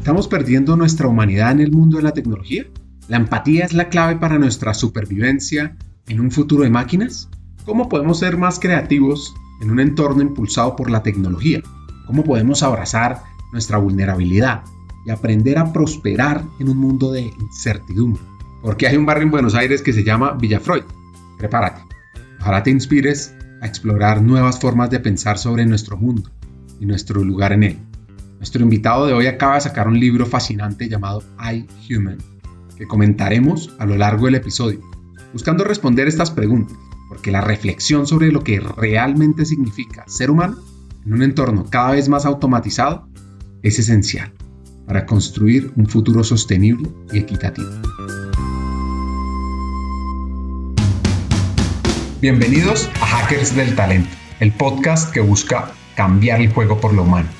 ¿Estamos perdiendo nuestra humanidad en el mundo de la tecnología? ¿La empatía es la clave para nuestra supervivencia en un futuro de máquinas? ¿Cómo podemos ser más creativos en un entorno impulsado por la tecnología? ¿Cómo podemos abrazar nuestra vulnerabilidad y aprender a prosperar en un mundo de incertidumbre? Porque hay un barrio en Buenos Aires que se llama Villafreud. Prepárate. Ojalá te inspires a explorar nuevas formas de pensar sobre nuestro mundo y nuestro lugar en él. Nuestro invitado de hoy acaba de sacar un libro fascinante llamado I Human, que comentaremos a lo largo del episodio, buscando responder estas preguntas, porque la reflexión sobre lo que realmente significa ser humano en un entorno cada vez más automatizado es esencial para construir un futuro sostenible y equitativo. Bienvenidos a Hackers del Talento, el podcast que busca cambiar el juego por lo humano.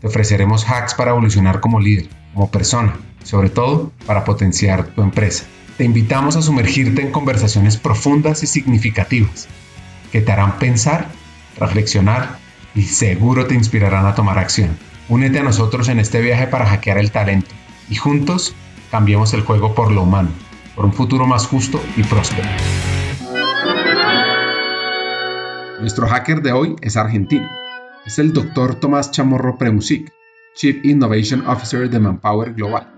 te ofreceremos hacks para evolucionar como líder, como persona, sobre todo para potenciar tu empresa. Te invitamos a sumergirte en conversaciones profundas y significativas que te harán pensar, reflexionar y seguro te inspirarán a tomar acción. Únete a nosotros en este viaje para hackear el talento y juntos cambiemos el juego por lo humano por un futuro más justo y próspero. Nuestro hacker de hoy es argentino. Es el Dr. Tomás Chamorro Premusic, Chief Innovation Officer de Manpower Global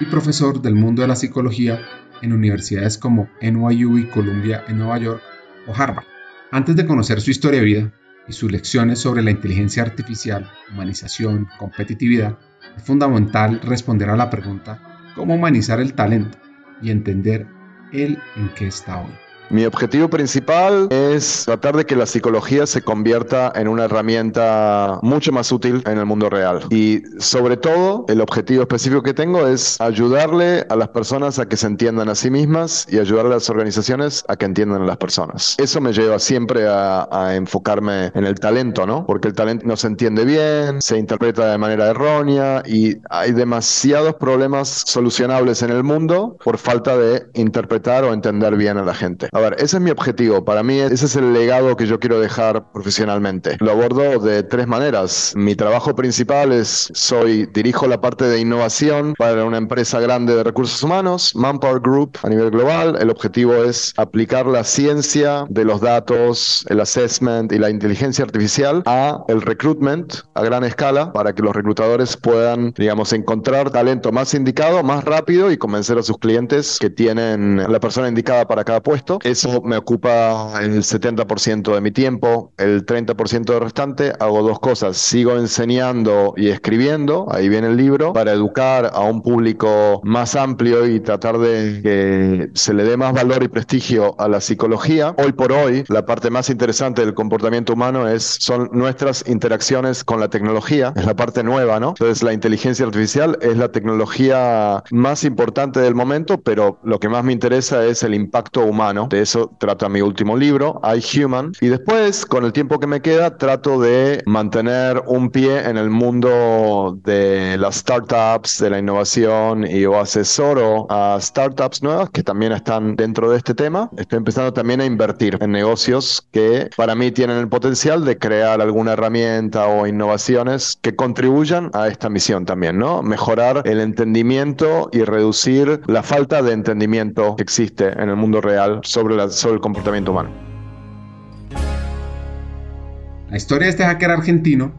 y profesor del mundo de la psicología en universidades como NYU y Columbia en Nueva York o Harvard. Antes de conocer su historia de vida y sus lecciones sobre la inteligencia artificial, humanización, competitividad, es fundamental responder a la pregunta ¿cómo humanizar el talento? y entender el en qué está hoy. Mi objetivo principal es tratar de que la psicología se convierta en una herramienta mucho más útil en el mundo real. Y sobre todo, el objetivo específico que tengo es ayudarle a las personas a que se entiendan a sí mismas y ayudarle a las organizaciones a que entiendan a las personas. Eso me lleva siempre a, enfocarme en el talento, ¿no? Porque el talento no se entiende bien, se interpreta de manera errónea y hay demasiados problemas solucionables en el mundo por falta de interpretar o entender bien a la gente. A ver, ese es mi objetivo. Para mí, ese es el legado que yo quiero dejar profesionalmente. Lo abordo de tres maneras. Mi trabajo principal es, soy, dirijo la parte de innovación para una empresa grande de recursos humanos, Manpower Group a nivel global. El objetivo es aplicar la ciencia de los datos, el assessment y la inteligencia artificial a el recruitment a gran escala para que los reclutadores puedan, digamos, encontrar talento más indicado, más rápido y convencer a sus clientes que tienen la persona indicada para cada puesto. Eso me ocupa el 70% de mi tiempo. El 30% restante hago dos cosas. Sigo enseñando y escribiendo, ahí viene el libro, para educar a un público más amplio y tratar de que se le dé más valor y prestigio a la psicología. Hoy por hoy, la parte más interesante del comportamiento humano es, son nuestras interacciones con la tecnología. Es la parte nueva, ¿no? Entonces, la inteligencia artificial es la tecnología más importante del momento, pero lo que más me interesa es el impacto humano de eso trata mi último libro, I Human. Y después, con el tiempo que me queda, trato de mantener un pie en el mundo de las startups, de la innovación y o asesoro a startups nuevas que también están dentro de este tema. Estoy empezando también a invertir en negocios que para mí tienen el potencial de crear alguna herramienta o innovaciones que contribuyan a esta misión también, ¿no? Mejorar el entendimiento y reducir la falta de entendimiento que existe en el mundo real sobre sobre, el comportamiento humano. La historia de este hacker argentino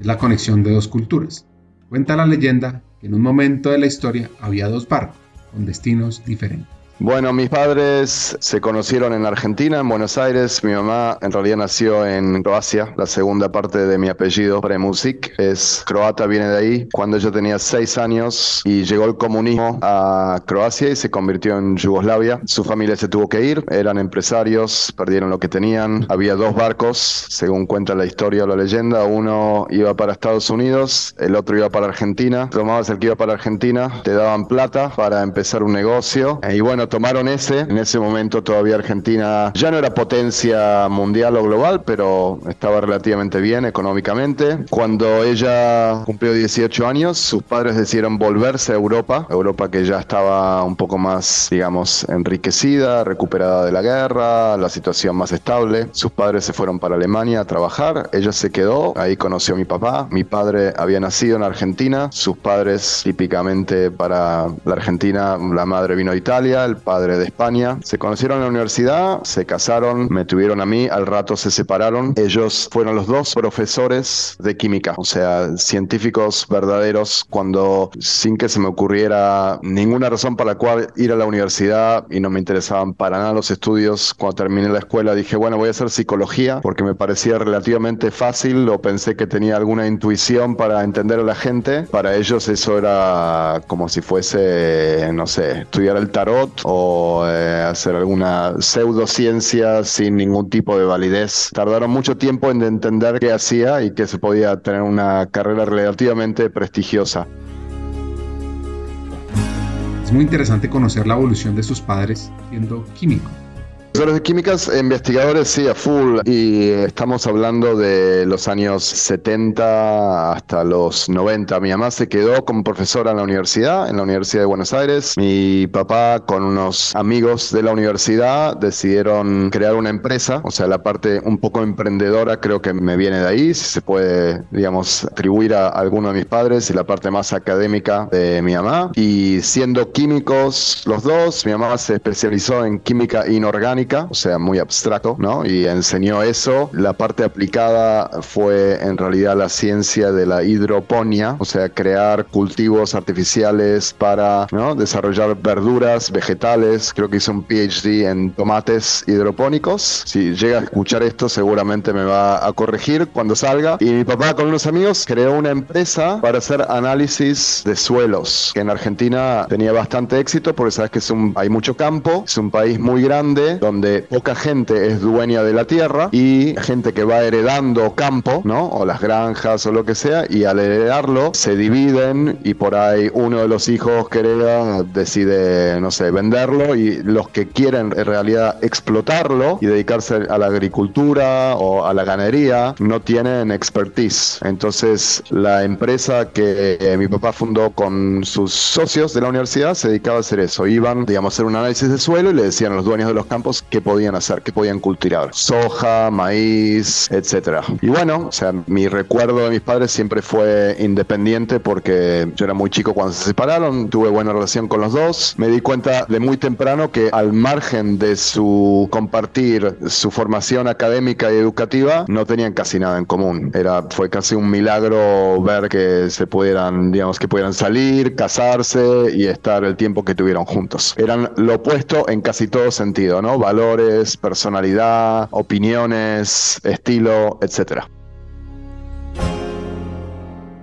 es la conexión de dos culturas. Cuenta la leyenda que en un momento de la historia había dos barcos con destinos diferentes. Bueno, mis padres se conocieron en Argentina, en Buenos Aires. Mi mamá en realidad nació en Croacia. La segunda parte de mi apellido, Premusic, es croata, viene de ahí. Cuando yo tenía seis años y llegó el comunismo a Croacia y se convirtió en Yugoslavia, su familia se tuvo que ir. Eran empresarios, perdieron lo que tenían. Había dos barcos, según cuenta la historia o la leyenda. Uno iba para Estados Unidos, el otro iba para Argentina. Tomabas el que iba para Argentina, te daban plata para empezar un negocio. Y bueno, tomaron ese. En ese momento todavía Argentina ya no era potencia mundial o global, pero estaba relativamente bien económicamente. Cuando ella cumplió 18 años, sus padres decidieron volverse a Europa, Europa que ya estaba un poco más, digamos, enriquecida, recuperada de la guerra, la situación más estable. Sus padres se fueron para Alemania a trabajar, ella se quedó, ahí conoció a mi papá. Mi padre había nacido en Argentina, sus padres típicamente para la Argentina, la madre vino de Italia, el padre de España. Se conocieron en la universidad, se casaron, me tuvieron a mí, al rato se separaron. Ellos fueron los dos profesores de química, o sea, científicos verdaderos cuando sin que se me ocurriera ninguna razón para la cual ir a la universidad y no me interesaban para nada los estudios. Cuando terminé la escuela dije, bueno, voy a hacer psicología porque me parecía relativamente fácil o pensé que tenía alguna intuición para entender a la gente. Para ellos eso era como si fuese, no sé, estudiar el tarot o eh, hacer alguna pseudociencia sin ningún tipo de validez. Tardaron mucho tiempo en entender qué hacía y que se podía tener una carrera relativamente prestigiosa. Es muy interesante conocer la evolución de sus padres siendo químico. Profesores de químicas, investigadores, sí, a full. Y estamos hablando de los años 70 hasta los 90. Mi mamá se quedó como profesora en la universidad, en la Universidad de Buenos Aires. Mi papá, con unos amigos de la universidad, decidieron crear una empresa. O sea, la parte un poco emprendedora creo que me viene de ahí. Si se puede, digamos, atribuir a alguno de mis padres y la parte más académica de mi mamá. Y siendo químicos los dos, mi mamá se especializó en química inorgánica o sea, muy abstracto, ¿no? Y enseñó eso. La parte aplicada fue en realidad la ciencia de la hidroponía, o sea, crear cultivos artificiales para ¿no? desarrollar verduras, vegetales. Creo que hizo un PhD en tomates hidropónicos. Si llega a escuchar esto, seguramente me va a corregir cuando salga. Y mi papá con unos amigos creó una empresa para hacer análisis de suelos, que en Argentina tenía bastante éxito porque sabes que es un, hay mucho campo, es un país muy grande, donde poca gente es dueña de la tierra y gente que va heredando campo, ¿no? O las granjas o lo que sea, y al heredarlo se dividen y por ahí uno de los hijos que hereda decide, no sé, venderlo y los que quieren en realidad explotarlo y dedicarse a la agricultura o a la ganadería no tienen expertise. Entonces la empresa que eh, mi papá fundó con sus socios de la universidad se dedicaba a hacer eso. Iban, digamos, a hacer un análisis de suelo y le decían a los dueños de los campos qué podían hacer, qué podían cultivar. Soja, maíz, etcétera. Y bueno, o sea, mi recuerdo de mis padres siempre fue independiente porque yo era muy chico cuando se separaron, tuve buena relación con los dos. Me di cuenta de muy temprano que al margen de su compartir su formación académica y educativa, no tenían casi nada en común. Era, fue casi un milagro ver que se pudieran, digamos, que pudieran salir, casarse y estar el tiempo que tuvieron juntos. Eran lo opuesto en casi todo sentido, ¿no? Valores, personalidad, opiniones, estilo, etc.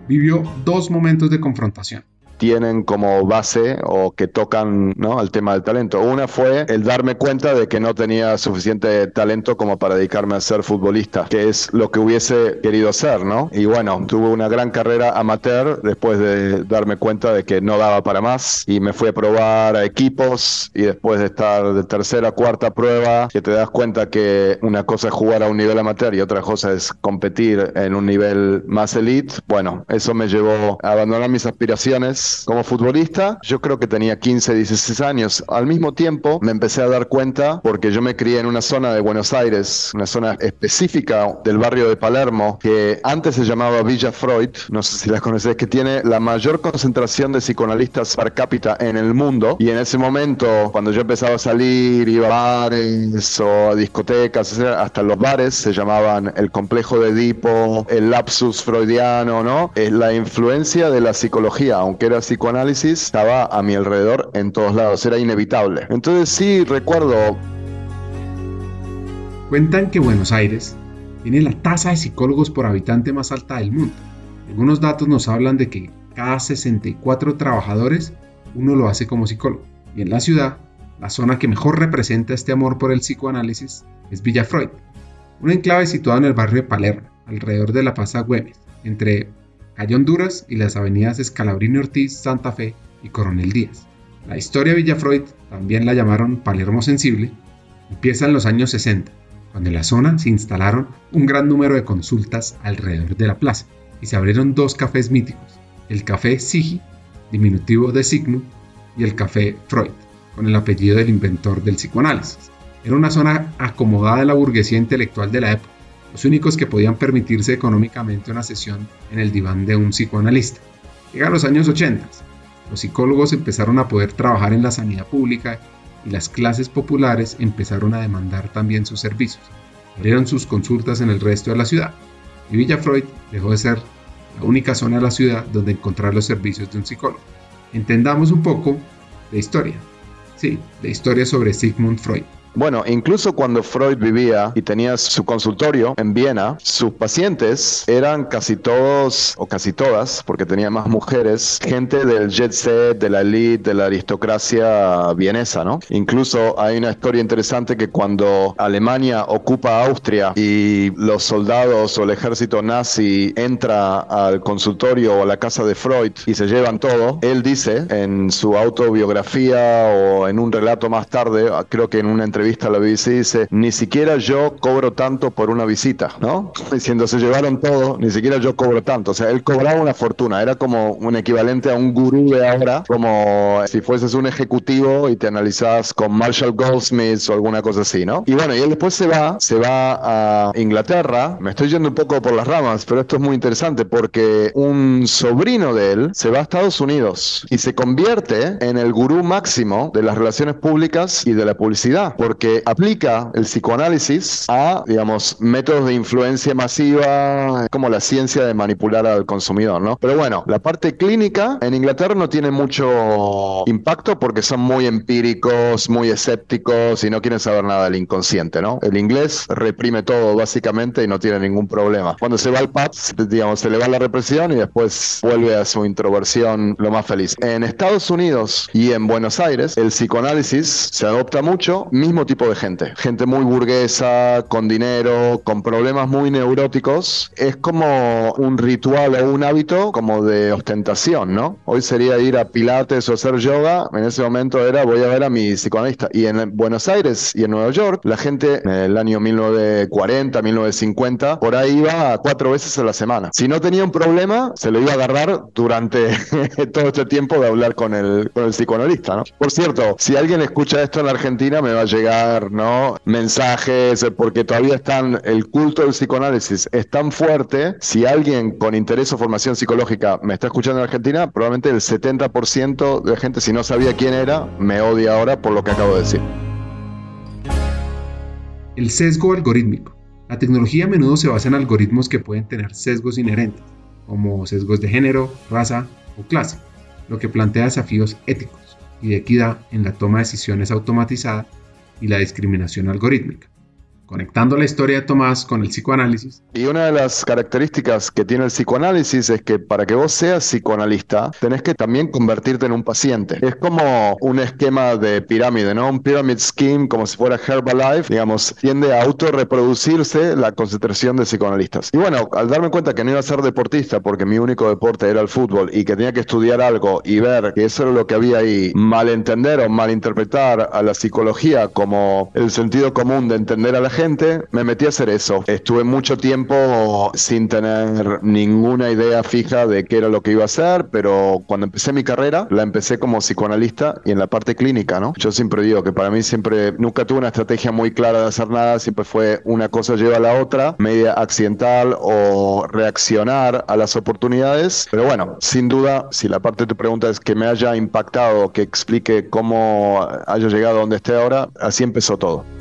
Vivió dos momentos de confrontación tienen como base o que tocan ¿no? al tema del talento. Una fue el darme cuenta de que no tenía suficiente talento como para dedicarme a ser futbolista, que es lo que hubiese querido hacer, ¿no? Y bueno, tuve una gran carrera amateur después de darme cuenta de que no daba para más y me fui a probar a equipos y después de estar de tercera, cuarta prueba, que te das cuenta que una cosa es jugar a un nivel amateur y otra cosa es competir en un nivel más elite, bueno, eso me llevó a abandonar mis aspiraciones como futbolista. Yo creo que tenía 15, 16 años. Al mismo tiempo me empecé a dar cuenta, porque yo me crié en una zona de Buenos Aires, una zona específica del barrio de Palermo, que antes se llamaba Villa Freud, no sé si la conoces, que tiene la mayor concentración de psicoanalistas per cápita en el mundo. Y en ese momento, cuando yo empezaba a salir, iba a bares o a discotecas, hasta los bares se llamaban el complejo de Edipo, el lapsus freudiano, ¿no? Es la influencia de la psicología, aunque era era psicoanálisis estaba a mi alrededor en todos lados, era inevitable. Entonces sí recuerdo... Cuentan que Buenos Aires tiene la tasa de psicólogos por habitante más alta del mundo. Algunos datos nos hablan de que cada 64 trabajadores uno lo hace como psicólogo. Y en la ciudad, la zona que mejor representa este amor por el psicoanálisis es Villa Freud, un enclave situado en el barrio de Palermo, alrededor de la Plaza Güemes, entre calle Honduras y las avenidas Escalabrini Ortiz, Santa Fe y Coronel Díaz. La historia de Villa Freud, también la llamaron Palermo Sensible, empieza en los años 60, cuando en la zona se instalaron un gran número de consultas alrededor de la plaza y se abrieron dos cafés míticos, el café Sigi, diminutivo de Signo, y el café Freud, con el apellido del inventor del psicoanálisis. Era una zona acomodada de la burguesía intelectual de la época, los únicos que podían permitirse económicamente una sesión en el diván de un psicoanalista. Llegan los años 80, los psicólogos empezaron a poder trabajar en la sanidad pública y las clases populares empezaron a demandar también sus servicios. Abrieron sus consultas en el resto de la ciudad y Villa Freud dejó de ser la única zona de la ciudad donde encontrar los servicios de un psicólogo. Entendamos un poco de historia. Sí, de historia sobre Sigmund Freud. Bueno, incluso cuando Freud vivía y tenía su consultorio en Viena, sus pacientes eran casi todos, o casi todas, porque tenía más mujeres, gente del jet set, de la elite, de la aristocracia vienesa, ¿no? Incluso hay una historia interesante que cuando Alemania ocupa Austria y los soldados o el ejército nazi entra al consultorio o a la casa de Freud y se llevan todo, él dice en su autobiografía o en un relato más tarde, creo que en una entrevista, entrevista a la BBC dice, ni siquiera yo cobro tanto por una visita, ¿no? Diciendo, se llevaron todo, ni siquiera yo cobro tanto. O sea, él cobraba una fortuna, era como un equivalente a un gurú de ahora, como si fueses un ejecutivo y te analizas con Marshall Goldsmith o alguna cosa así, ¿no? Y bueno, y él después se va, se va a Inglaterra, me estoy yendo un poco por las ramas, pero esto es muy interesante porque un sobrino de él se va a Estados Unidos y se convierte en el gurú máximo de las relaciones públicas y de la publicidad porque aplica el psicoanálisis a, digamos, métodos de influencia masiva, como la ciencia de manipular al consumidor, ¿no? Pero bueno, la parte clínica en Inglaterra no tiene mucho impacto porque son muy empíricos, muy escépticos y no quieren saber nada del inconsciente, ¿no? El inglés reprime todo básicamente y no tiene ningún problema. Cuando se va al pub, digamos, se le va la represión y después vuelve a su introversión lo más feliz. En Estados Unidos y en Buenos Aires, el psicoanálisis se adopta mucho, mismo tipo de gente. Gente muy burguesa, con dinero, con problemas muy neuróticos. Es como un ritual o un hábito como de ostentación, ¿no? Hoy sería ir a Pilates o hacer yoga. En ese momento era voy a ver a mi psicoanalista. Y en Buenos Aires y en Nueva York, la gente en el año 1940, 1950, por ahí iba cuatro veces a la semana. Si no tenía un problema, se lo iba a agarrar durante todo este tiempo de hablar con el, con el psicoanalista, ¿no? Por cierto, si alguien escucha esto en Argentina, me va a llegar ¿no? mensajes, porque todavía están, el culto del psicoanálisis es tan fuerte, si alguien con interés o formación psicológica me está escuchando en Argentina, probablemente el 70% de la gente, si no sabía quién era, me odia ahora por lo que acabo de decir. El sesgo algorítmico. La tecnología a menudo se basa en algoritmos que pueden tener sesgos inherentes, como sesgos de género, raza o clase, lo que plantea desafíos éticos y de equidad en la toma de decisiones automatizada y la discriminación algorítmica conectando la historia de Tomás con el psicoanálisis. Y una de las características que tiene el psicoanálisis es que para que vos seas psicoanalista, tenés que también convertirte en un paciente. Es como un esquema de pirámide, ¿no? Un pyramid scheme, como si fuera Herbalife, digamos, tiende a autorreproducirse la concentración de psicoanalistas. Y bueno, al darme cuenta que no iba a ser deportista, porque mi único deporte era el fútbol, y que tenía que estudiar algo y ver que eso era lo que había ahí, malentender o malinterpretar a la psicología como el sentido común de entender a la gente, me metí a hacer eso. Estuve mucho tiempo sin tener ninguna idea fija de qué era lo que iba a hacer, pero cuando empecé mi carrera, la empecé como psicoanalista y en la parte clínica, ¿no? Yo siempre digo que para mí siempre, nunca tuve una estrategia muy clara de hacer nada, siempre fue una cosa lleva a la otra, media accidental o reaccionar a las oportunidades. Pero bueno, sin duda, si la parte de tu pregunta es que me haya impactado, que explique cómo haya llegado a donde esté ahora, así empezó todo.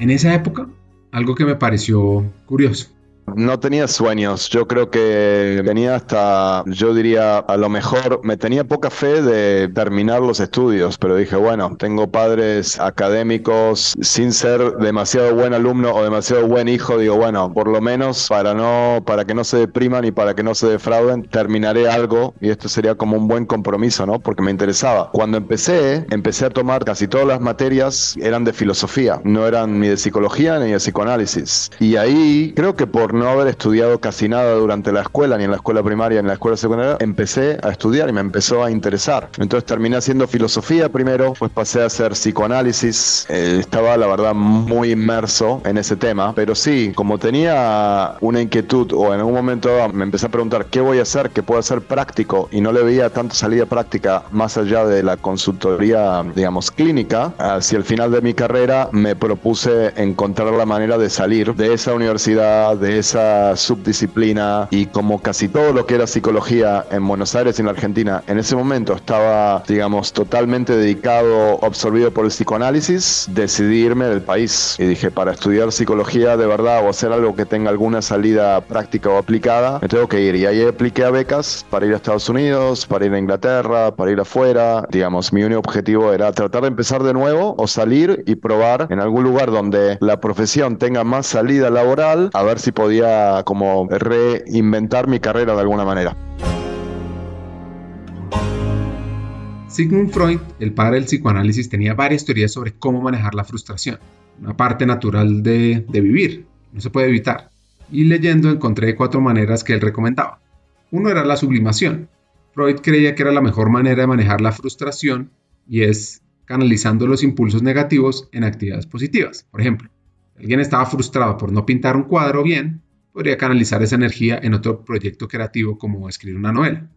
En esa época, algo que me pareció curioso. No tenía sueños. Yo creo que tenía hasta, yo diría, a lo mejor me tenía poca fe de terminar los estudios, pero dije, bueno, tengo padres académicos sin ser demasiado buen alumno o demasiado buen hijo, digo, bueno, por lo menos para no para que no se depriman y para que no se defrauden, terminaré algo y esto sería como un buen compromiso, ¿no? Porque me interesaba. Cuando empecé, empecé a tomar casi todas las materias eran de filosofía, no eran ni de psicología ni de psicoanálisis. Y ahí creo que por no haber estudiado casi nada durante la escuela, ni en la escuela primaria ni en la escuela secundaria, empecé a estudiar y me empezó a interesar. Entonces terminé haciendo filosofía primero, pues pasé a hacer psicoanálisis. Eh, estaba la verdad muy inmerso en ese tema, pero sí, como tenía una inquietud o en algún momento me empecé a preguntar qué voy a hacer, qué puedo hacer práctico y no le veía tanto salida práctica más allá de la consultoría, digamos, clínica, hacia el final de mi carrera me propuse encontrar la manera de salir de esa universidad, de esa subdisciplina y como casi todo lo que era psicología en Buenos Aires y en Argentina en ese momento estaba, digamos, totalmente dedicado, absorbido por el psicoanálisis, decidí irme del país y dije, para estudiar psicología de verdad o hacer algo que tenga alguna salida práctica o aplicada, me tengo que ir. Y ahí apliqué a becas para ir a Estados Unidos, para ir a Inglaterra, para ir afuera. Digamos, mi único objetivo era tratar de empezar de nuevo o salir y probar en algún lugar donde la profesión tenga más salida laboral, a ver si podía como reinventar mi carrera de alguna manera. Sigmund Freud, el padre del psicoanálisis, tenía varias teorías sobre cómo manejar la frustración, una parte natural de, de vivir, no se puede evitar. Y leyendo encontré cuatro maneras que él recomendaba. Uno era la sublimación. Freud creía que era la mejor manera de manejar la frustración y es canalizando los impulsos negativos en actividades positivas. Por ejemplo, alguien estaba frustrado por no pintar un cuadro bien, podría canalizar esa energía en otro proyecto creativo como escribir una novela.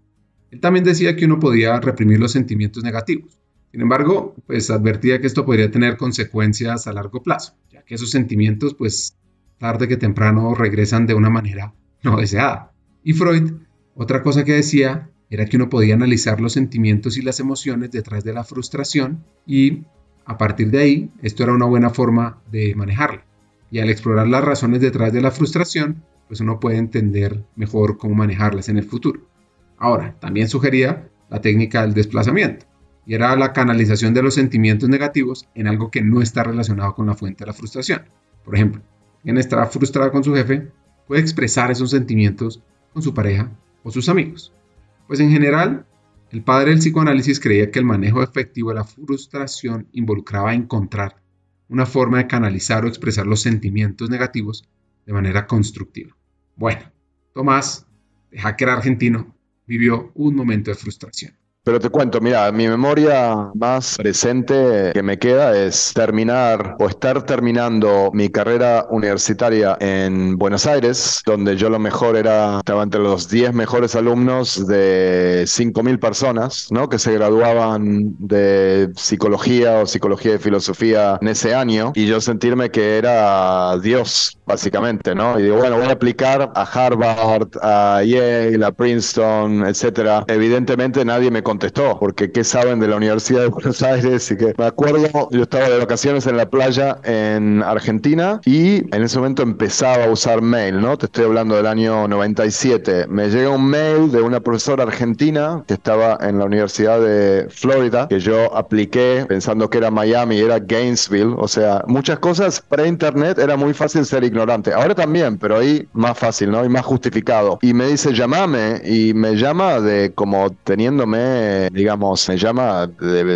Él también decía que uno podía reprimir los sentimientos negativos. Sin embargo, pues advertía que esto podría tener consecuencias a largo plazo, ya que esos sentimientos, pues tarde que temprano regresan de una manera no deseada. Y Freud, otra cosa que decía era que uno podía analizar los sentimientos y las emociones detrás de la frustración y a partir de ahí esto era una buena forma de manejarla. Y al explorar las razones detrás de la frustración, pues uno puede entender mejor cómo manejarlas en el futuro. Ahora, también sugería la técnica del desplazamiento, y era la canalización de los sentimientos negativos en algo que no está relacionado con la fuente de la frustración. Por ejemplo, quien está frustrado con su jefe puede expresar esos sentimientos con su pareja o sus amigos. Pues en general, el padre del psicoanálisis creía que el manejo efectivo de la frustración involucraba encontrar una forma de canalizar o expresar los sentimientos negativos de manera constructiva. Bueno, Tomás, de hacker argentino, vivió un momento de frustración. Pero te cuento, mira, mi memoria más presente que me queda es terminar o estar terminando mi carrera universitaria en Buenos Aires, donde yo lo mejor era, estaba entre los 10 mejores alumnos de 5.000 personas, ¿no? Que se graduaban de psicología o psicología de filosofía en ese año, y yo sentirme que era Dios, básicamente, ¿no? Y digo, bueno, voy a aplicar a Harvard, a Yale, a Princeton, etcétera. Evidentemente nadie me contestó, porque ¿qué saben de la Universidad de Buenos Aires? Y que me acuerdo, yo estaba de vacaciones en la playa en Argentina y en ese momento empezaba a usar mail, ¿no? Te estoy hablando del año 97. Me llega un mail de una profesora argentina que estaba en la Universidad de Florida, que yo apliqué pensando que era Miami, era Gainesville, o sea, muchas cosas pre-internet era muy fácil ser ignorante. Ahora también, pero ahí más fácil, ¿no? Y más justificado. Y me dice, llamame, y me llama de como teniéndome digamos, me llama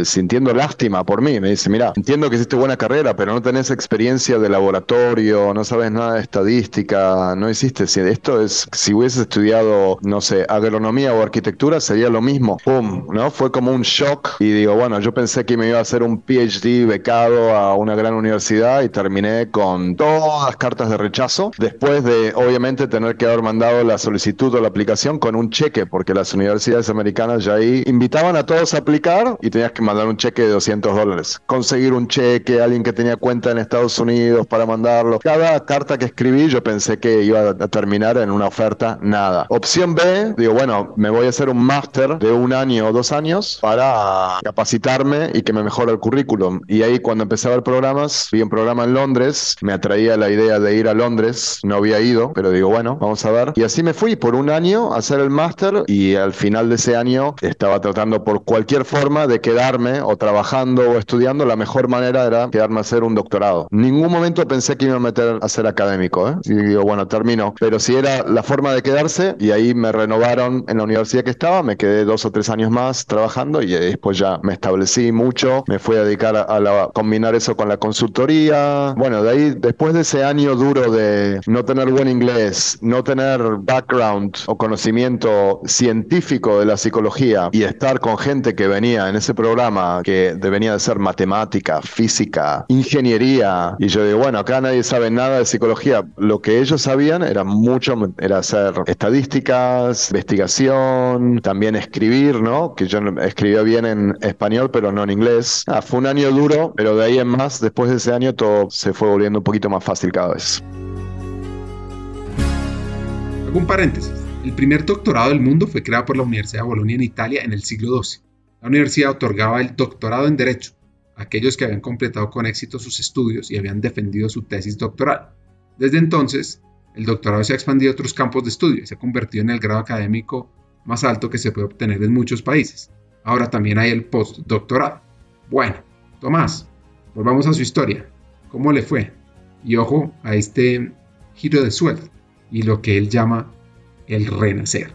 sintiendo lástima por mí. Me dice, mira, entiendo que hiciste buena carrera, pero no tenés experiencia de laboratorio, no sabes nada de estadística, no hiciste. Si esto es, si hubieses estudiado, no sé, agronomía o arquitectura, sería lo mismo. ¡Pum! ¿No? Fue como un shock. Y digo, bueno, yo pensé que me iba a hacer un PhD becado a una gran universidad y terminé con todas cartas de rechazo. Después de, obviamente, tener que haber mandado la solicitud o la aplicación con un cheque, porque las universidades americanas ya ahí invitaban a todos a aplicar y tenías que mandar un cheque de 200 dólares. Conseguir un cheque, alguien que tenía cuenta en Estados Unidos para mandarlo. Cada carta que escribí yo pensé que iba a terminar en una oferta, nada. Opción B, digo, bueno, me voy a hacer un máster de un año o dos años para capacitarme y que me mejore el currículum. Y ahí cuando empecé a ver programas, vi un programa en Londres, me atraía la idea de ir a Londres, no había ido, pero digo, bueno, vamos a ver. Y así me fui por un año a hacer el máster y al final de ese año estaba tratando por cualquier forma de quedarme o trabajando o estudiando. La mejor manera era quedarme a hacer un doctorado. Ningún momento pensé que iba a meter a ser académico. ¿eh? Y digo, bueno, termino. Pero si era la forma de quedarse y ahí me renovaron en la universidad que estaba, me quedé dos o tres años más trabajando y después ya me establecí mucho. Me fui a dedicar a, la, combinar eso con la consultoría. Bueno, de ahí, después de ese año duro de no tener buen inglés, no tener background o conocimiento científico de la psicología y estar con gente que venía en ese programa que venía de ser matemática, física, ingeniería, y yo digo, bueno, acá nadie sabe nada de psicología. Lo que ellos sabían era mucho, era hacer estadísticas, investigación, también escribir, ¿no? Que yo escribía bien en español, pero no en inglés. Ah, fue un año duro, pero de ahí en más, después de ese año, todo se fue volviendo un poquito más fácil cada vez. Un paréntesis. El primer doctorado del mundo fue creado por la Universidad de Bolonia en Italia en el siglo XII. La universidad otorgaba el doctorado en Derecho a aquellos que habían completado con éxito sus estudios y habían defendido su tesis doctoral. Desde entonces, el doctorado se ha expandido a otros campos de estudio y se ha convertido en el grado académico más alto que se puede obtener en muchos países. Ahora también hay el postdoctorado. Bueno, Tomás, volvamos a su historia. ¿Cómo le fue? Y ojo a este giro de sueldo y lo que él llama el renacer.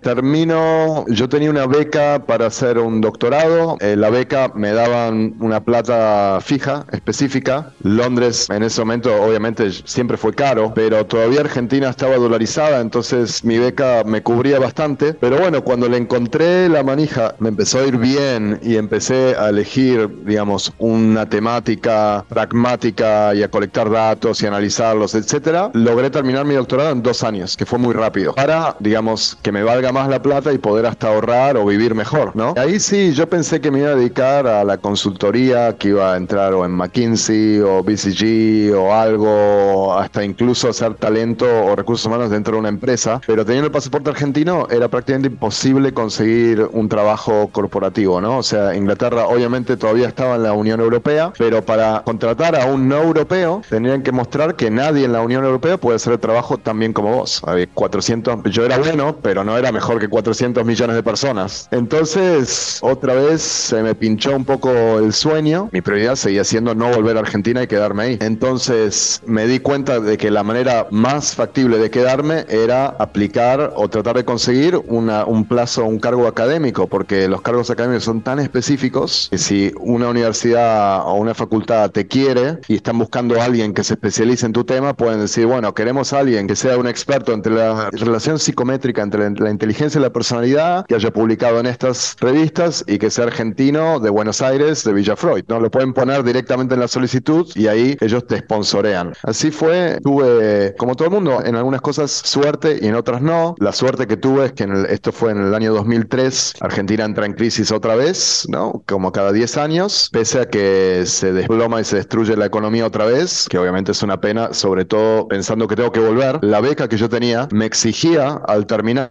Termino, yo tenía una beca para hacer un doctorado, eh, la beca me daban una plata fija, específica. Londres en ese momento obviamente siempre fue caro, pero todavía Argentina estaba dolarizada, entonces mi beca me cubría bastante. Pero bueno, cuando le encontré la manija, me empezó a ir bien y empecé a elegir, digamos, una temática pragmática y a colectar datos y analizarlos, etcétera. Logré terminar mi doctorado en dos años, que fue muy rápido, para, digamos, que me valga más la plata y poder hasta ahorrar o vivir mejor, ¿no? Ahí sí, yo pensé que me iba a dedicar a la consultoría, que iba a entrar o en McKinsey o BCG o algo, hasta incluso hacer talento o recursos humanos dentro de una empresa, pero teniendo el pasaporte argentino era prácticamente imposible conseguir un trabajo corporativo, ¿no? O sea, Inglaterra obviamente todavía estaba en la Unión Europea, pero para contratar a un no europeo tenían que mostrar que nadie en la Unión Europea puede hacer el trabajo tan bien como vos. Había 400, yo era bueno, pero no era mejor que 400 millones de personas. Entonces, otra vez se me pinchó un poco el sueño. Mi prioridad seguía siendo no volver a Argentina y quedarme ahí. Entonces, me di cuenta de que la manera más factible de quedarme era aplicar o tratar de conseguir una, un plazo, un cargo académico, porque los cargos académicos son tan específicos que si una universidad o una facultad te quiere y están buscando a alguien que se especialice en tu tema, pueden decir, bueno, queremos a alguien que sea un experto entre la relación psicométrica entre la inteligencia de la personalidad, que haya publicado en estas revistas y que sea argentino de Buenos Aires, de Villa Freud, ¿no? Lo pueden poner directamente en la solicitud y ahí ellos te sponsorean. Así fue, tuve, como todo el mundo, en algunas cosas suerte y en otras no. La suerte que tuve es que en esto fue en el año 2003, Argentina entra en crisis otra vez, ¿no? Como cada 10 años, pese a que se desploma y se destruye la economía otra vez, que obviamente es una pena, sobre todo pensando que tengo que volver. La beca que yo tenía me exigía al terminar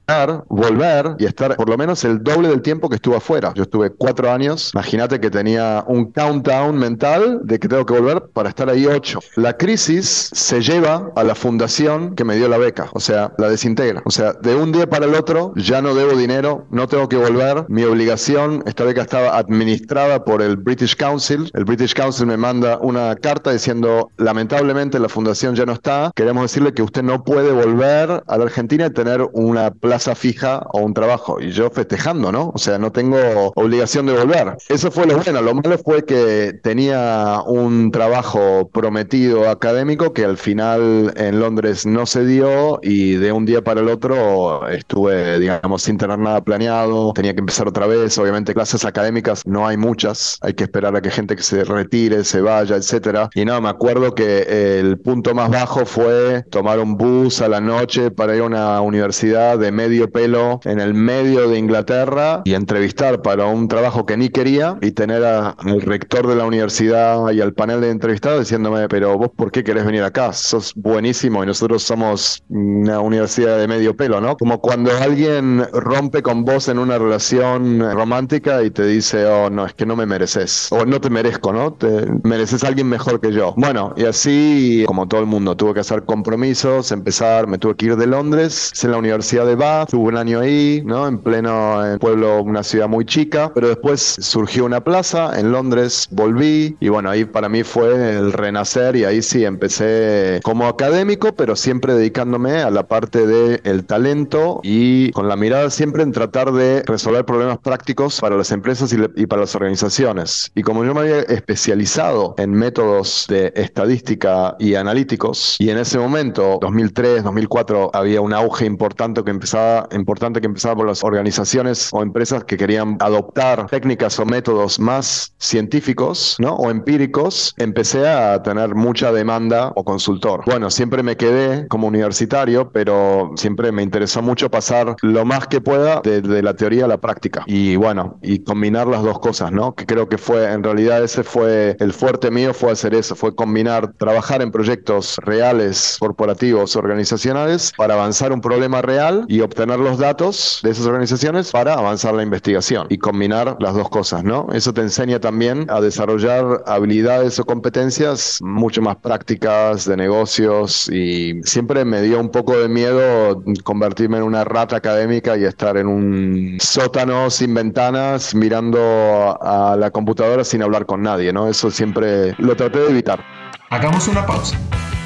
volver y estar por lo menos el doble del tiempo que estuve afuera. Yo estuve cuatro años, imagínate que tenía un countdown mental de que tengo que volver para estar ahí ocho. La crisis se lleva a la fundación que me dio la beca, o sea, la desintegra. O sea, de un día para el otro ya no debo dinero, no tengo que volver, mi obligación, esta beca estaba administrada por el British Council, el British Council me manda una carta diciendo, lamentablemente la fundación ya no está, queremos decirle que usted no puede volver a la Argentina y tener una plaza fija o un trabajo. Y yo festejando, ¿no? O sea, no tengo obligación de volver. Eso fue lo bueno. Lo malo fue que tenía un trabajo prometido académico que al final en Londres no se dio y de un día para el otro estuve, digamos, sin tener nada planeado. Tenía que empezar otra vez. Obviamente clases académicas no hay muchas. Hay que esperar a que gente que se retire, se vaya, etcétera. Y no, me acuerdo que el punto más bajo fue tomar un bus a la noche para ir a una universidad de medio pelo en el medio de Inglaterra y entrevistar para un trabajo que ni quería y tener al rector de la universidad y al panel de entrevistados diciéndome, pero vos por qué querés venir acá? Sos buenísimo y nosotros somos una universidad de medio pelo, ¿no? Como cuando alguien rompe con vos en una relación romántica y te dice, oh, no, es que no me mereces, o no te merezco, ¿no? Te mereces a alguien mejor que yo. Bueno, y así, como todo el mundo, tuve que hacer compromisos, empezar, me tuve que ir de Londres, en la Universidad de Bath, tuve un año ahí, ¿no? En pleno en pueblo, una ciudad muy chica, pero después surgió una plaza en Londres, volví y bueno, ahí para mí fue el renacer y ahí sí empecé como académico, pero siempre dedicándome a la parte del el talento y con la mirada siempre en tratar de resolver problemas prácticos para las empresas y, y para las organizaciones. Y como yo me había especializado en métodos de estadística y analíticos, y en ese momento, 2003, 2004, había un auge importante que empezaba, importante que empezaba por las organizaciones o empresas que querían adoptar técnicas o métodos más científicos, ¿no? O empíricos, empecé a tener mucha demanda o consultor. Bueno, siempre me quedé como universitario, pero siempre me interesó mucho pasar lo más que pueda de, de la teoría a la práctica. Y bueno, y combinar las dos cosas, ¿no? Que creo que fue, en realidad ese fue el fuerte mío, fue hacer eso, fue combinar, trabajar en proyectos reales, corporativos, organizacionales, para avanzar un problema real y obtener los datos de esas organizaciones para avanzar la investigación y combinar las dos cosas, ¿no? Eso te enseña también a desarrollar habilidades o competencias mucho más prácticas de negocios y siempre me dio un poco de miedo convertirme en una rata académica y estar en un sótano sin ventanas mirando a la computadora sin hablar con nadie, ¿no? Eso siempre lo traté de evitar. Hagamos una pausa.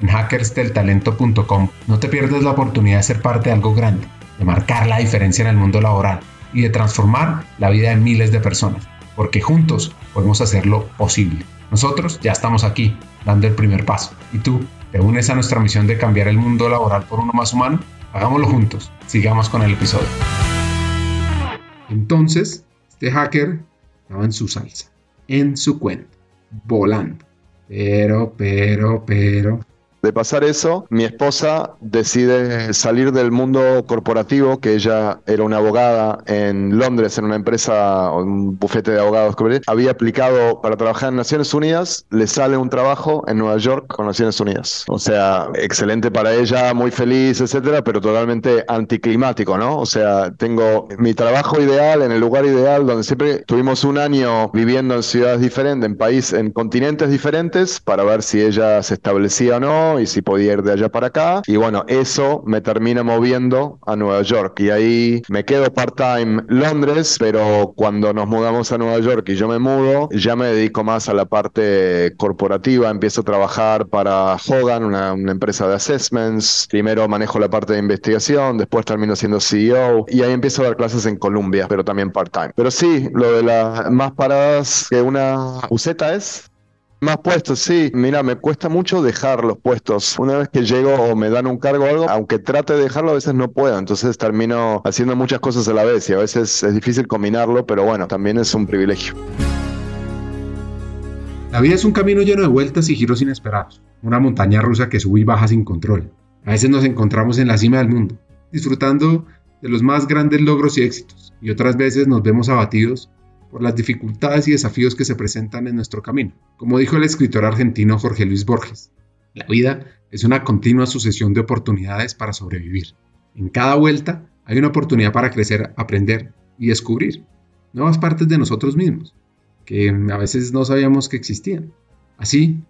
en hackersdeltalento.com. No te pierdas la oportunidad de ser parte de algo grande, de marcar la diferencia en el mundo laboral y de transformar la vida de miles de personas, porque juntos podemos hacerlo posible. Nosotros ya estamos aquí, dando el primer paso. ¿Y tú? ¿Te unes a nuestra misión de cambiar el mundo laboral por uno más humano? Hagámoslo juntos. Sigamos con el episodio. Entonces, este hacker estaba en su salsa, en su cuento, volando. Pero, pero, pero, de pasar eso, mi esposa decide salir del mundo corporativo, que ella era una abogada en Londres, en una empresa, un bufete de abogados, había aplicado para trabajar en Naciones Unidas, le sale un trabajo en Nueva York con Naciones Unidas. O sea, excelente para ella, muy feliz, etcétera, pero totalmente anticlimático, ¿no? O sea, tengo mi trabajo ideal en el lugar ideal donde siempre tuvimos un año viviendo en ciudades diferentes, en países, en continentes diferentes, para ver si ella se establecía o no y si podía ir de allá para acá. Y bueno, eso me termina moviendo a Nueva York. Y ahí me quedo part-time Londres, pero cuando nos mudamos a Nueva York y yo me mudo, ya me dedico más a la parte corporativa. Empiezo a trabajar para Hogan, una, una empresa de assessments. Primero manejo la parte de investigación, después termino siendo CEO y ahí empiezo a dar clases en Columbia, pero también part-time. Pero sí, lo de las más paradas que una useta es más puestos, sí. Mira, me cuesta mucho dejar los puestos. Una vez que llego o me dan un cargo o algo, aunque trate de dejarlo, a veces no puedo. Entonces termino haciendo muchas cosas a la vez y a veces es difícil combinarlo, pero bueno, también es un privilegio. La vida es un camino lleno de vueltas y giros inesperados. Una montaña rusa que sube y baja sin control. A veces nos encontramos en la cima del mundo, disfrutando de los más grandes logros y éxitos. Y otras veces nos vemos abatidos por las dificultades y desafíos que se presentan en nuestro camino. Como dijo el escritor argentino Jorge Luis Borges, la vida es una continua sucesión de oportunidades para sobrevivir. En cada vuelta hay una oportunidad para crecer, aprender y descubrir nuevas partes de nosotros mismos, que a veces no sabíamos que existían. Así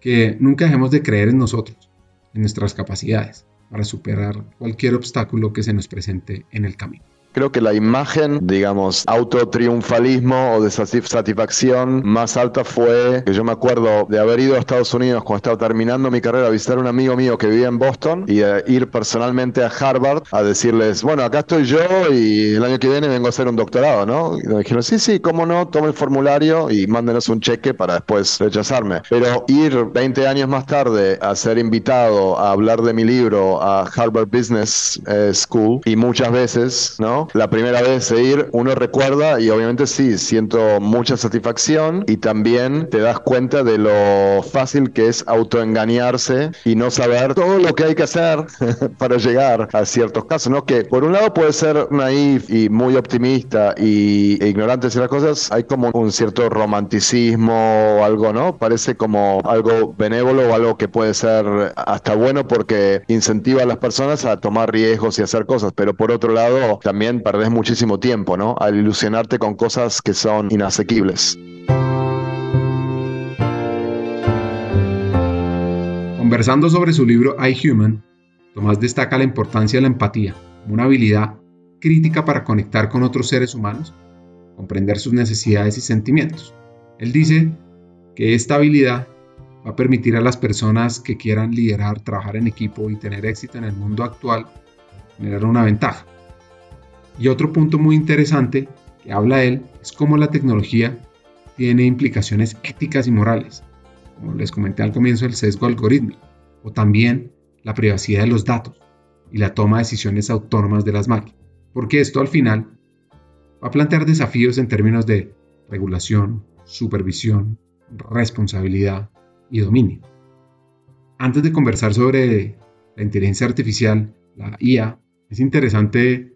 que nunca dejemos de creer en nosotros, en nuestras capacidades, para superar cualquier obstáculo que se nos presente en el camino. Creo que la imagen, digamos, autotriunfalismo o de satisfacción más alta fue que yo me acuerdo de haber ido a Estados Unidos cuando estaba terminando mi carrera a visitar a un amigo mío que vivía en Boston y ir personalmente a Harvard a decirles, bueno, acá estoy yo y el año que viene vengo a hacer un doctorado, ¿no? Y me dijeron, sí, sí, cómo no, tome el formulario y mándenos un cheque para después rechazarme. Pero ir 20 años más tarde a ser invitado a hablar de mi libro a Harvard Business eh, School y muchas veces, ¿no? La primera vez de ir, uno recuerda y obviamente sí, siento mucha satisfacción y también te das cuenta de lo fácil que es autoengañarse y no saber todo lo que hay que hacer para llegar a ciertos casos, ¿no? Que por un lado puede ser naif y muy optimista y e ignorante de las cosas, hay como un cierto romanticismo o algo, ¿no? Parece como algo benévolo o algo que puede ser hasta bueno porque incentiva a las personas a tomar riesgos y hacer cosas, pero por otro lado también perdés muchísimo tiempo, ¿no? Al ilusionarte con cosas que son inasequibles. Conversando sobre su libro I Human, Tomás destaca la importancia de la empatía, una habilidad crítica para conectar con otros seres humanos, comprender sus necesidades y sentimientos. Él dice que esta habilidad va a permitir a las personas que quieran liderar, trabajar en equipo y tener éxito en el mundo actual, generar una ventaja. Y otro punto muy interesante que habla él es cómo la tecnología tiene implicaciones éticas y morales, como les comenté al comienzo el sesgo algorítmico, o también la privacidad de los datos y la toma de decisiones autónomas de las máquinas, porque esto al final va a plantear desafíos en términos de regulación, supervisión, responsabilidad y dominio. Antes de conversar sobre la inteligencia artificial, la IA, es interesante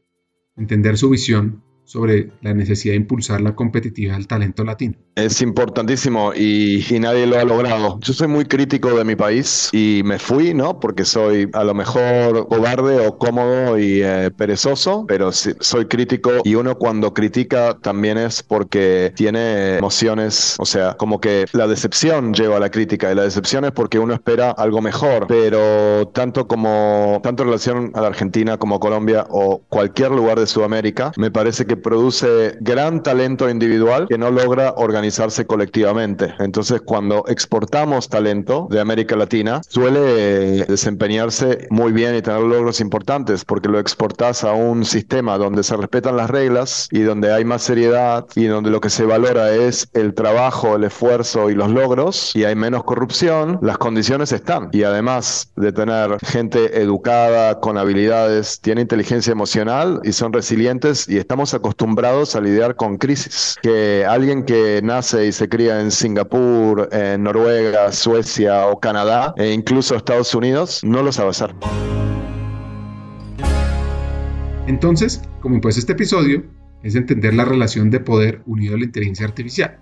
entender su visión sobre la necesidad de impulsar la competitividad del talento latino. Es importantísimo y, nadie lo ha logrado. Yo soy muy crítico de mi país y me fui, ¿no? Porque soy a lo mejor cobarde o cómodo y eh, perezoso, pero soy crítico y uno cuando critica también es porque tiene emociones, o sea, como que la decepción lleva a la crítica y la decepción es porque uno espera algo mejor, pero tanto como, tanto en relación a la Argentina como Colombia o cualquier lugar de Sudamérica, me parece que produce gran talento individual que no logra organizarse colectivamente. Entonces, cuando exportamos talento de América Latina, suele desempeñarse muy bien y tener logros importantes porque lo exportas a un sistema donde se respetan las reglas y donde hay más seriedad y donde lo que se valora es el trabajo, el esfuerzo y los logros y hay menos corrupción, las condiciones están. Y además de tener gente educada, con habilidades, tiene inteligencia emocional y son resilientes y estamos acostumbrados acostumbrados a lidiar con crisis. Que alguien que nace y se cría en Singapur, en Noruega, Suecia o Canadá, e incluso Estados Unidos, no lo sabe hacer. Entonces, como pues este episodio es entender la relación de poder unido a la inteligencia artificial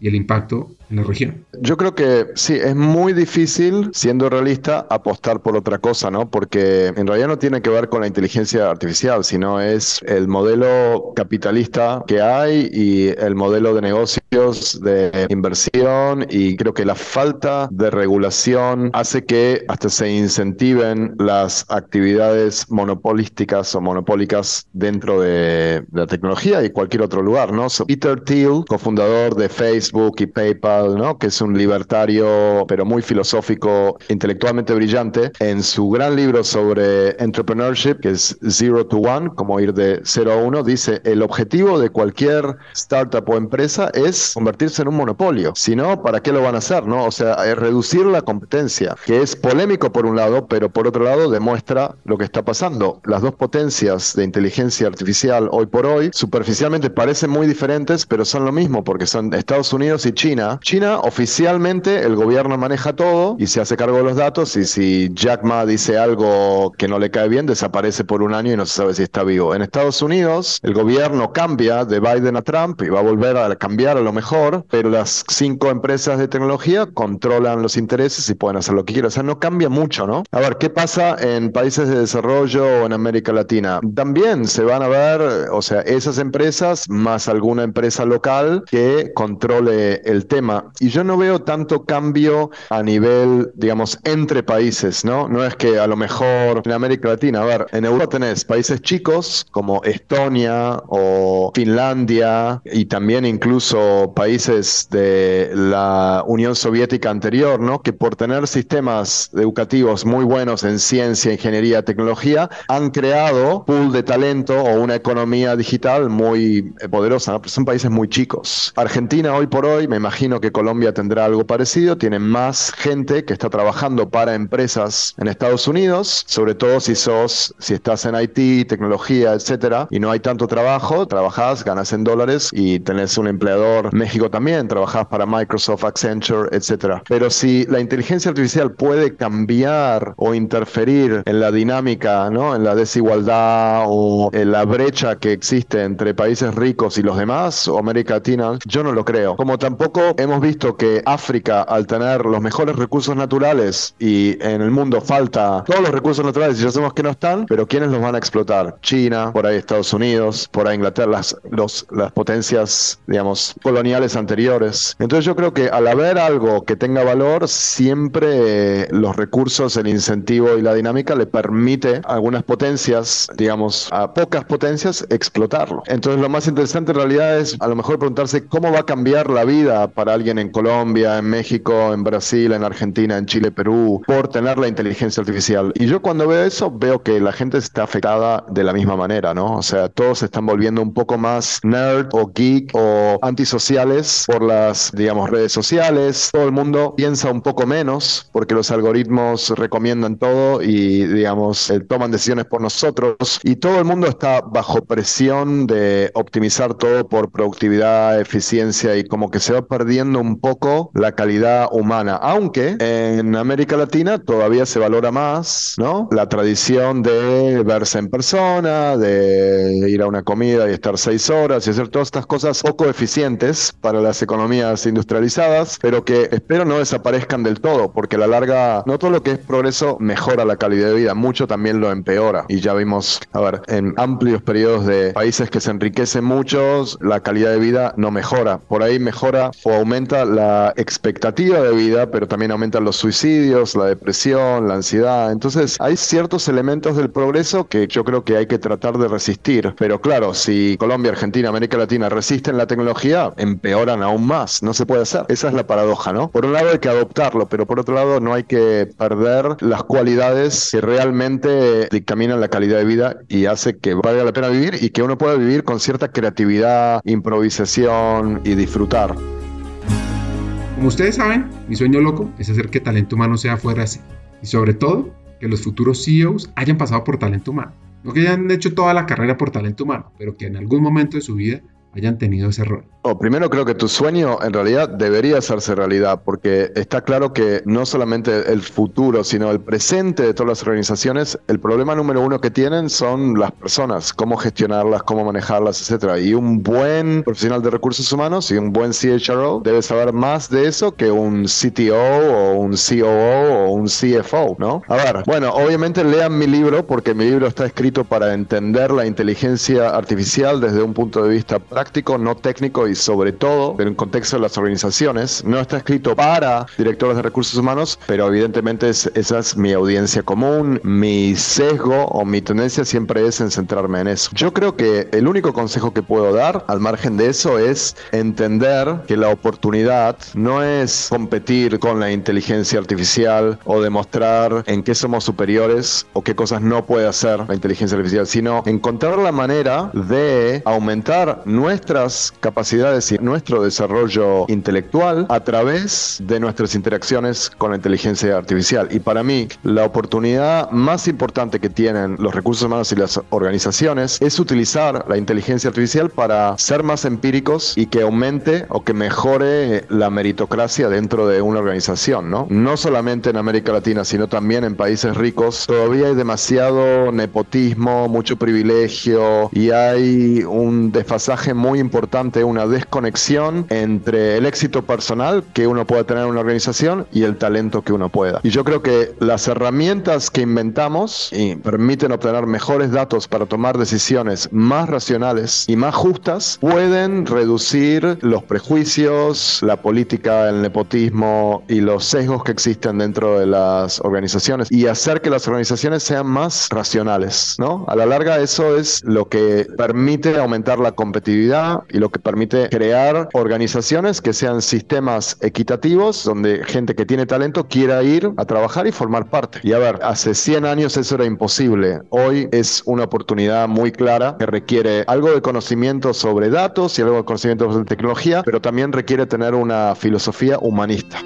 y el impacto en la región. Yo creo que sí, es muy difícil, siendo realista, apostar por otra cosa, ¿no? Porque en realidad no tiene que ver con la inteligencia artificial, sino es el modelo capitalista que hay y el modelo de negocios, de inversión y creo que la falta de regulación hace que hasta se incentiven las actividades monopolísticas o monopólicas dentro de, la tecnología y cualquier otro lugar, ¿no? Peter Thiel, cofundador de Facebook, Facebook y PayPal, ¿no? que es un libertario, pero muy filosófico, intelectualmente brillante, en su gran libro sobre entrepreneurship, que es Zero to One, como ir de 0 a 1, dice, el objetivo de cualquier startup o empresa es convertirse en un monopolio. Si no, ¿para qué lo van a hacer? ¿no? O sea, es reducir la competencia, que es polémico por un lado, pero por otro lado demuestra lo que está pasando. Las dos potencias de inteligencia artificial hoy por hoy, superficialmente parecen muy diferentes, pero son lo mismo, porque son Estados Unidos Unidos y China. China oficialmente el gobierno maneja todo y se hace cargo de los datos y si Jack Ma dice algo que no le cae bien, desaparece por un año y no se sabe si está vivo. En Estados Unidos el gobierno cambia de Biden a Trump y va a volver a cambiar a lo mejor, pero las cinco empresas de tecnología controlan los intereses y pueden hacer lo que quieran. O sea, no cambia mucho, ¿no? A ver, ¿qué pasa en países de desarrollo o en América Latina? También se van a ver, o sea, esas empresas más alguna empresa local que controle el tema. Y yo no veo tanto cambio a nivel, digamos, entre países, ¿no? No es que a lo mejor en América Latina, a ver, en Europa tenés países chicos como Estonia o Finlandia y también incluso países de la Unión Soviética anterior, ¿no? Que por tener sistemas educativos muy buenos en ciencia, ingeniería, tecnología, han creado pool de talento o una economía digital muy eh, poderosa, ¿no? Pero son países muy chicos. Argentina hoy por hoy, me imagino que Colombia tendrá algo parecido, tiene más gente que está trabajando para empresas en Estados Unidos, sobre todo si sos, si estás en IT, tecnología, etcétera, y no hay tanto trabajo, trabajás, ganas en dólares y tenés un empleador México también, trabajás para Microsoft, Accenture, etcétera. Pero si la inteligencia artificial puede cambiar o interferir en la dinámica, ¿no? En la desigualdad o en la brecha que existe entre países ricos y los demás, o América Latina, yo no lo creo. Como tampoco hemos visto que África, al tener los mejores recursos naturales y en el mundo falta todos los recursos naturales y ya sabemos que no están, pero ¿quiénes los van a explotar? China, por ahí Estados Unidos, por ahí Inglaterra, las, los, las potencias, digamos, coloniales anteriores. Entonces yo creo que al haber algo que tenga valor, siempre los recursos, el incentivo y la dinámica le permite a algunas potencias, digamos, a pocas potencias, explotarlo. Entonces lo más interesante en realidad es a lo mejor preguntarse cómo va a cambiar la vida para alguien en Colombia, en México, en Brasil, en Argentina, en Chile, Perú, por tener la inteligencia artificial. Y yo cuando veo eso, veo que la gente está afectada de la misma manera, ¿no? O sea, todos se están volviendo un poco más nerd o geek o antisociales por las, digamos, redes sociales. Todo el mundo piensa un poco menos porque los algoritmos recomiendan todo y, digamos, eh, toman decisiones por nosotros. Y todo el mundo está bajo presión de optimizar todo por productividad, eficiencia y como que se va perdiendo un poco la calidad humana. Aunque en América Latina todavía se valora más, ¿no? La tradición de verse en persona, de ir a una comida y estar seis horas y hacer todas estas cosas poco eficientes para las economías industrializadas, pero que espero no desaparezcan del todo, porque a la larga no todo lo que es progreso mejora la calidad de vida, mucho también lo empeora. Y ya vimos, a ver, en amplios periodos de países que se enriquecen muchos, la calidad de vida no mejora. Por ahí mejora o aumenta la expectativa de vida, pero también aumentan los suicidios, la depresión, la ansiedad. Entonces hay ciertos elementos del progreso que yo creo que hay que tratar de resistir. Pero claro, si Colombia, Argentina, América Latina resisten la tecnología, empeoran aún más. No se puede hacer. Esa es la paradoja, ¿no? Por un lado hay que adoptarlo, pero por otro lado no hay que perder las cualidades que realmente dictaminan la calidad de vida y hace que valga la pena vivir y que uno pueda vivir con cierta creatividad, improvisación y disfrutar. Como ustedes saben, mi sueño loco es hacer que talento humano sea fuera así. Y sobre todo, que los futuros CEOs hayan pasado por talento humano. No que hayan hecho toda la carrera por talento humano, pero que en algún momento de su vida hayan tenido ese rol. Oh, primero creo que tu sueño en realidad debería hacerse realidad, porque está claro que no solamente el futuro, sino el presente de todas las organizaciones, el problema número uno que tienen son las personas, cómo gestionarlas, cómo manejarlas, etcétera. Y un buen profesional de recursos humanos y un buen CHRO debe saber más de eso que un CTO o un COO o un CFO, ¿no? A ver, bueno, obviamente lean mi libro porque mi libro está escrito para entender la inteligencia artificial desde un punto de vista práctico, no técnico y sobre todo en el contexto de las organizaciones. No está escrito para directores de recursos humanos, pero evidentemente esa es mi audiencia común. Mi sesgo o mi tendencia siempre es en centrarme en eso. Yo creo que el único consejo que puedo dar al margen de eso es entender que la oportunidad no es competir con la inteligencia artificial o demostrar en qué somos superiores o qué cosas no puede hacer la inteligencia artificial, sino encontrar la manera de aumentar nuestras capacidades y nuestro desarrollo intelectual a través de nuestras interacciones con la inteligencia artificial. Y para mí, la oportunidad más importante que tienen los recursos humanos y las organizaciones es utilizar la inteligencia artificial para ser más empíricos y que aumente o que mejore la meritocracia dentro de una organización, ¿no? No solamente en América Latina, sino también en países ricos, todavía hay demasiado nepotismo, mucho privilegio y hay un desfasaje muy importante una desconexión entre el éxito personal que uno puede tener en una organización y el talento que uno pueda. Y yo creo que las herramientas que inventamos y permiten obtener mejores datos para tomar decisiones más racionales y más justas pueden reducir los prejuicios, la política, el nepotismo y los sesgos que existen dentro de las organizaciones y hacer que las organizaciones sean más racionales, ¿no? A la larga eso es lo que permite aumentar la competitividad y lo que permite crear organizaciones que sean sistemas equitativos donde gente que tiene talento quiera ir a trabajar y formar parte. Y a ver, hace 100 años eso era imposible. Hoy es una oportunidad muy clara que requiere algo de conocimiento sobre datos y algo de conocimiento sobre tecnología, pero también requiere tener una filosofía humanista.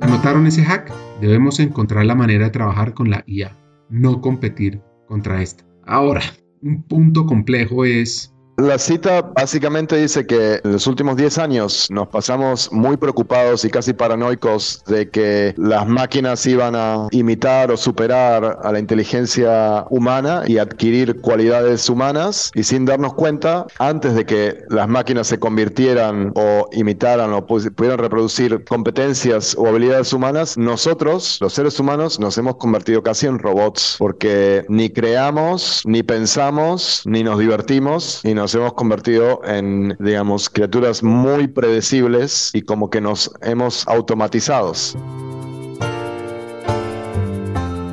¿Anotaron ese hack? Debemos encontrar la manera de trabajar con la IA, no competir contra esta. Ahora, un punto complejo es la cita básicamente dice que en los últimos 10 años nos pasamos muy preocupados y casi paranoicos de que las máquinas iban a imitar o superar a la inteligencia humana y adquirir cualidades humanas. Y sin darnos cuenta, antes de que las máquinas se convirtieran o imitaran o pudieran reproducir competencias o habilidades humanas, nosotros, los seres humanos, nos hemos convertido casi en robots porque ni creamos, ni pensamos, ni nos divertimos, y nos nos hemos convertido en, digamos, criaturas muy predecibles y como que nos hemos automatizados.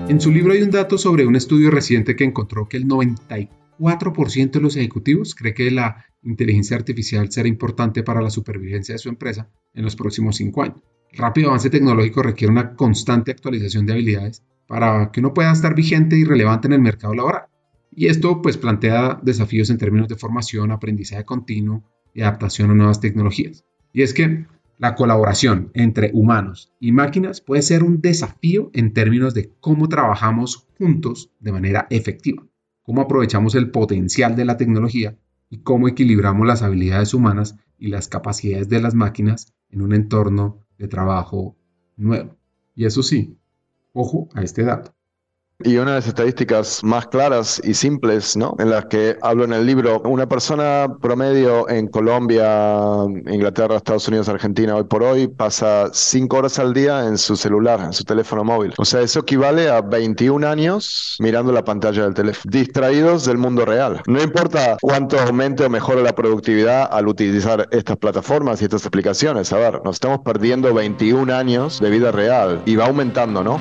En su libro hay un dato sobre un estudio reciente que encontró que el 94% de los ejecutivos cree que la inteligencia artificial será importante para la supervivencia de su empresa en los próximos cinco años. El rápido avance tecnológico requiere una constante actualización de habilidades para que uno pueda estar vigente y relevante en el mercado laboral. Y esto pues plantea desafíos en términos de formación, aprendizaje continuo y adaptación a nuevas tecnologías. Y es que la colaboración entre humanos y máquinas puede ser un desafío en términos de cómo trabajamos juntos de manera efectiva, cómo aprovechamos el potencial de la tecnología y cómo equilibramos las habilidades humanas y las capacidades de las máquinas en un entorno de trabajo nuevo. Y eso sí, ojo a este dato. Y una de las estadísticas más claras y simples, ¿no? En las que hablo en el libro, una persona promedio en Colombia, Inglaterra, Estados Unidos, Argentina, hoy por hoy, pasa cinco horas al día en su celular, en su teléfono móvil. O sea, eso equivale a 21 años mirando la pantalla del teléfono, distraídos del mundo real. No importa cuánto aumente o mejore la productividad al utilizar estas plataformas y estas aplicaciones. A ver, nos estamos perdiendo 21 años de vida real y va aumentando, ¿no?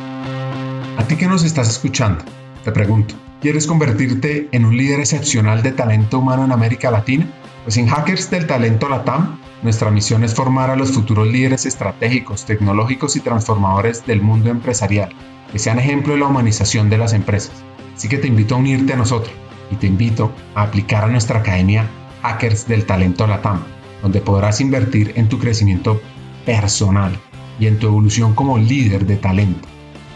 A ti que nos estás escuchando, te pregunto, ¿quieres convertirte en un líder excepcional de talento humano en América Latina? Pues en Hackers del Talento Latam, nuestra misión es formar a los futuros líderes estratégicos, tecnológicos y transformadores del mundo empresarial, que sean ejemplo de la humanización de las empresas. Así que te invito a unirte a nosotros y te invito a aplicar a nuestra academia Hackers del Talento Latam, donde podrás invertir en tu crecimiento personal y en tu evolución como líder de talento.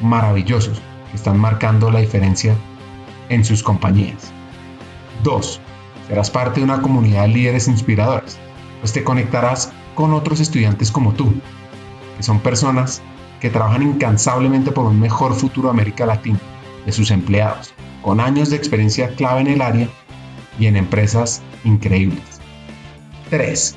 maravillosos que están marcando la diferencia en sus compañías. 2. Serás parte de una comunidad de líderes inspiradores, pues te conectarás con otros estudiantes como tú, que son personas que trabajan incansablemente por un mejor futuro de América Latina, de sus empleados, con años de experiencia clave en el área y en empresas increíbles. 3.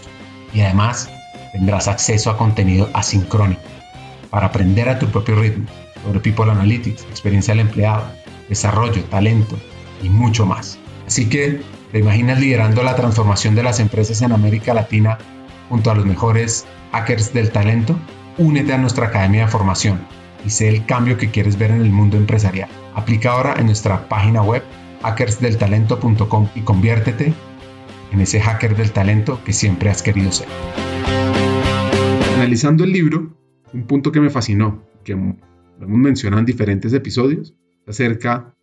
y además tendrás acceso a contenido asincrónico para aprender a tu propio ritmo sobre People Analytics, experiencia del empleado, desarrollo, talento y mucho más. Así que, ¿te imaginas liderando la transformación de las empresas en América Latina junto a los mejores hackers del talento? Únete a nuestra academia de formación y sé el cambio que quieres ver en el mundo empresarial. Aplica ahora en nuestra página web hackersdeltalento.com y conviértete en ese hacker del talento que siempre has querido ser. Analizando el libro, un punto que me fascinó, que lo hemos mencionado en diferentes episodios, acerca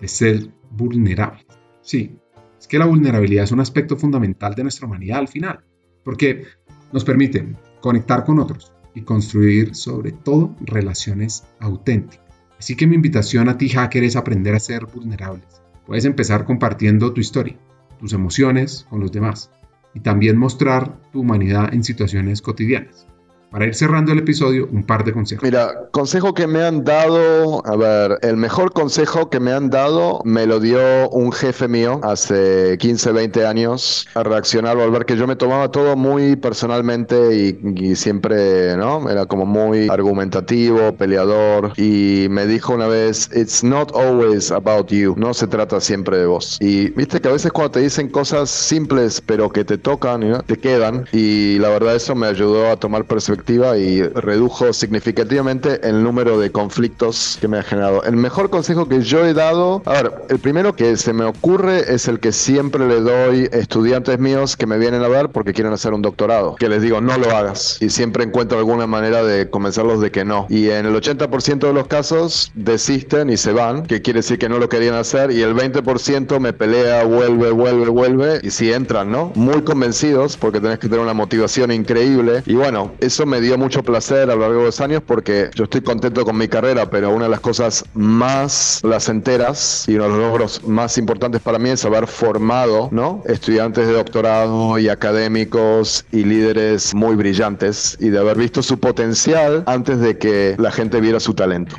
de ser vulnerable. Sí, es que la vulnerabilidad es un aspecto fundamental de nuestra humanidad al final, porque nos permite conectar con otros y construir sobre todo relaciones auténticas. Así que mi invitación a ti hacker es aprender a ser vulnerables Puedes empezar compartiendo tu historia, tus emociones con los demás y también mostrar tu humanidad en situaciones cotidianas. Para ir cerrando el episodio, un par de consejos. Mira, consejo que me han dado, a ver, el mejor consejo que me han dado me lo dio un jefe mío hace 15, 20 años a reaccionar al ver que yo me tomaba todo muy personalmente y, siempre, ¿no? Era como muy argumentativo, peleador y me dijo una vez, it's not always about you, no se trata siempre de vos. Y viste que a veces cuando te dicen cosas simples pero que te tocan, ¿no? te quedan y la verdad eso me ayudó a tomar perspectiva y redujo significativamente el número de conflictos que me ha generado. El mejor consejo que yo he dado, a ver, el primero que se me ocurre es el que siempre le doy a estudiantes míos que me vienen a ver porque quieren hacer un doctorado, que les digo no lo hagas y siempre encuentro alguna manera de convencerlos de que no. Y en el 80% de los casos desisten y se van, que quiere decir que no lo querían hacer y el 20% me pelea, vuelve, vuelve, vuelve y si entran, ¿no? Muy convencidos porque tenés que tener una motivación increíble y bueno, eso me dio mucho placer a lo largo de los años porque yo estoy contento con mi carrera, pero una de las cosas más placenteras y uno de los logros más importantes para mí es haber formado, ¿no? Estudiantes de doctorado y académicos y líderes muy brillantes y de haber visto su potencial antes de que la gente viera su talento.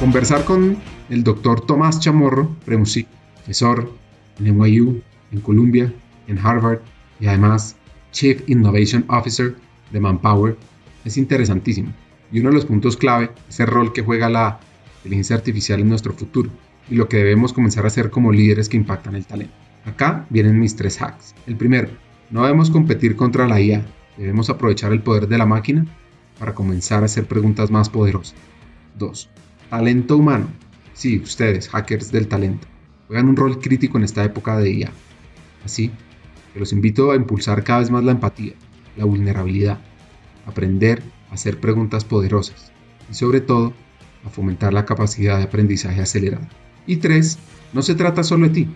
Conversar con el doctor Tomás Chamorro, profesor en NYU, en Columbia, en Harvard y además Chief Innovation Officer de Manpower, es interesantísimo. Y uno de los puntos clave es el rol que juega la inteligencia artificial en nuestro futuro y lo que debemos comenzar a hacer como líderes que impactan el talento. Acá vienen mis tres hacks. El primero, no debemos competir contra la IA, debemos aprovechar el poder de la máquina para comenzar a hacer preguntas más poderosas. 2. Talento humano. Sí, ustedes, hackers del talento, juegan un rol crítico en esta época de IA. Así que los invito a impulsar cada vez más la empatía, la vulnerabilidad, aprender a hacer preguntas poderosas y sobre todo a fomentar la capacidad de aprendizaje acelerada. Y tres, no se trata solo de ti,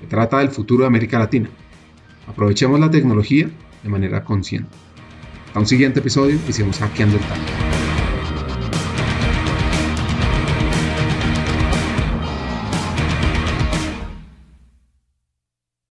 se trata del futuro de América Latina. Aprovechemos la tecnología de manera consciente. Hasta un siguiente episodio y hackeando el talento.